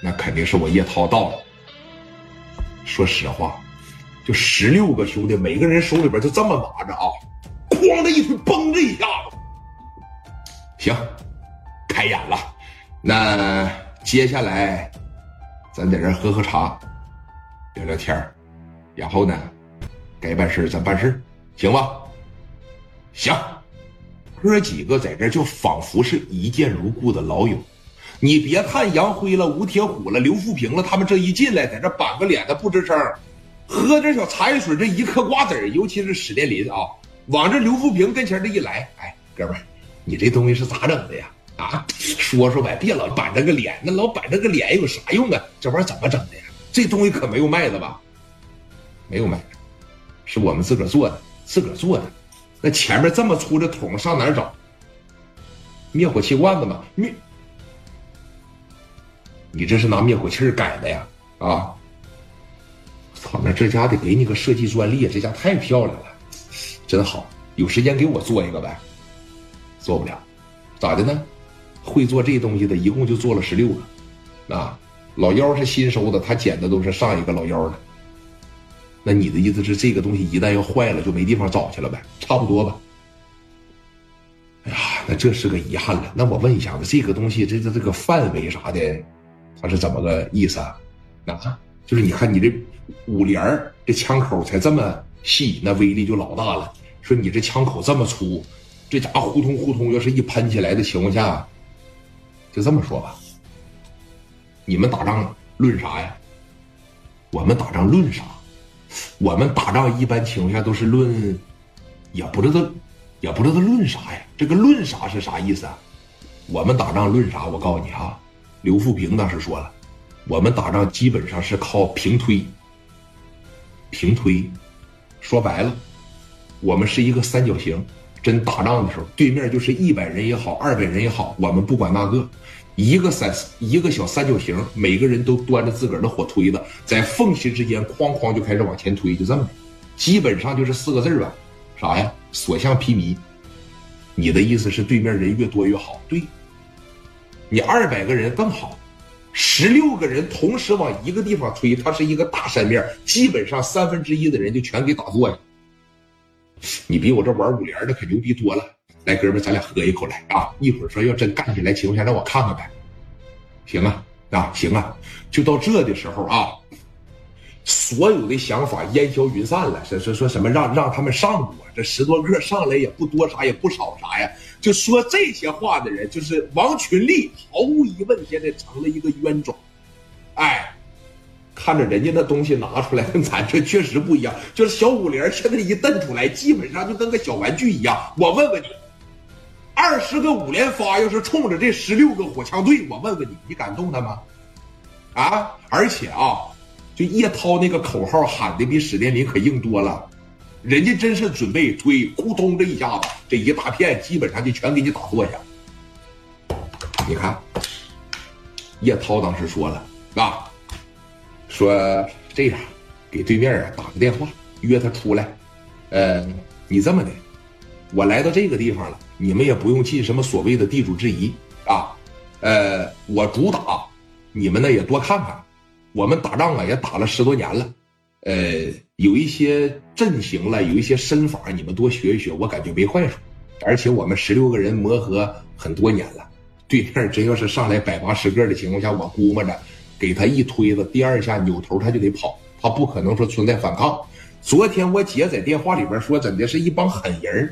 那肯定是我叶涛到了。说实话，就十六个兄弟，每个人手里边就这么拿着啊，哐的一推，嘣的一下子，行，开演了。那接下来，咱在这喝喝茶，聊聊天然后呢，该办事咱办事行吧？行，哥几个在这就仿佛是一见如故的老友。你别看杨辉了、吴铁虎了、刘富平了，他们这一进来，在这板个脸他不吱声，喝点小茶叶水，这一嗑瓜子尤其是史殿林啊，往这刘富平跟前这一来，哎，哥们儿，你这东西是咋整的呀？啊，说说呗，别老板着个脸，那老板着个脸有啥用啊？这玩意儿怎么整的呀？这东西可没有卖的吧？没有卖，是我们自个儿做的，自个儿做的。那前面这么粗的桶上哪儿找？灭火器罐子嘛，灭。你这是拿灭火器改的呀？啊！操，那这家得给你个设计专利，这家太漂亮了，真好。有时间给我做一个呗？做不了，咋的呢？会做这东西的一共就做了十六个，啊，老幺是新收的，他捡的都是上一个老幺的。那你的意思是这个东西一旦要坏了，就没地方找去了呗？差不多吧。哎呀，那这是个遗憾了。那我问一下子，这个东西这这这个范围啥的？他是怎么个意思啊？啊，就是你看你这五连儿这枪口才这么细，那威力就老大了。说你这枪口这么粗，这家伙呼通呼通，要是一喷起来的情况下，就这么说吧。你们打仗论啥呀？我们打仗论啥？我们打仗一般情况下都是论，也不知道，也不知道论啥呀。这个论啥是啥意思啊？我们打仗论啥？我告诉你啊。刘富平当时说了：“我们打仗基本上是靠平推。平推，说白了，我们是一个三角形。真打仗的时候，对面就是一百人也好，二百人也好，我们不管那个，一个三一个小三角形，每个人都端着自个儿的火推子，在缝隙之间哐哐就开始往前推，就这么，基本上就是四个字吧，啥呀？所向披靡。你的意思是对面人越多越好？对。”你二百个人更好，十六个人同时往一个地方推，它是一个大扇面，基本上三分之一的人就全给打坐下。你比我这玩五连的可牛逼多了。来，哥们，咱俩喝一口来啊！一会儿说要真干起来，情况下让我看看呗。行啊，啊行啊，就到这的时候啊。所有的想法烟消云散了，说说说什么让让他们上我，这十多个上来也不多啥也不少啥呀，就说这些话的人就是王群力，毫无疑问现在成了一个冤种。哎，看着人家那东西拿出来跟咱这确实不一样，就是小五连现在一蹬出来，基本上就跟个小玩具一样。我问问你，二十个五连发要是冲着这十六个火枪队，我问问你，你敢动他吗？啊，而且啊。就叶涛那个口号喊的比史殿林可硬多了，人家真是准备推，咕咚这一下子，这一大片基本上就全给你打坐下。你看，叶涛当时说了啊，说这样，给对面啊打个电话，约他出来。呃，你这么的，我来到这个地方了，你们也不用尽什么所谓的地主之谊啊。呃，我主打，你们呢也多看看。我们打仗啊，也打了十多年了，呃，有一些阵型了，有一些身法，你们多学一学，我感觉没坏处。而且我们十六个人磨合很多年了，对面真要是上来百八十个的情况下，我估摸着给他一推子，第二下扭头他就得跑，他不可能说存在反抗。昨天我姐在电话里边说，怎的是一帮狠人